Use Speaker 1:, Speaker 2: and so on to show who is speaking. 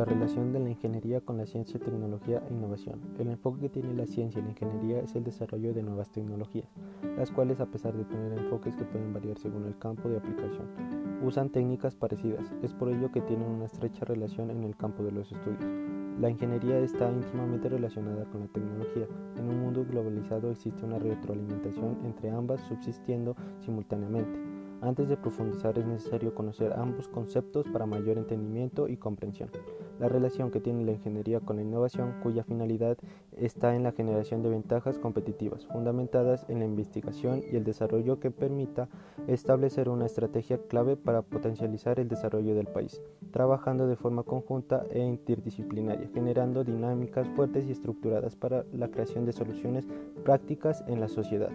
Speaker 1: La relación de la ingeniería con la ciencia, tecnología e innovación. El enfoque que tiene la ciencia y la ingeniería es el desarrollo de nuevas tecnologías, las cuales a pesar de tener enfoques que pueden variar según el campo de aplicación, usan técnicas parecidas. Es por ello que tienen una estrecha relación en el campo de los estudios. La ingeniería está íntimamente relacionada con la tecnología. En un mundo globalizado existe una retroalimentación entre ambas subsistiendo simultáneamente. Antes de profundizar es necesario conocer ambos conceptos para mayor entendimiento y comprensión. La relación que tiene la ingeniería con la innovación, cuya finalidad está en la generación de ventajas competitivas, fundamentadas en la investigación y el desarrollo que permita establecer una estrategia clave para potencializar el desarrollo del país, trabajando de forma conjunta e interdisciplinaria, generando dinámicas fuertes y estructuradas para la creación de soluciones prácticas en la sociedad.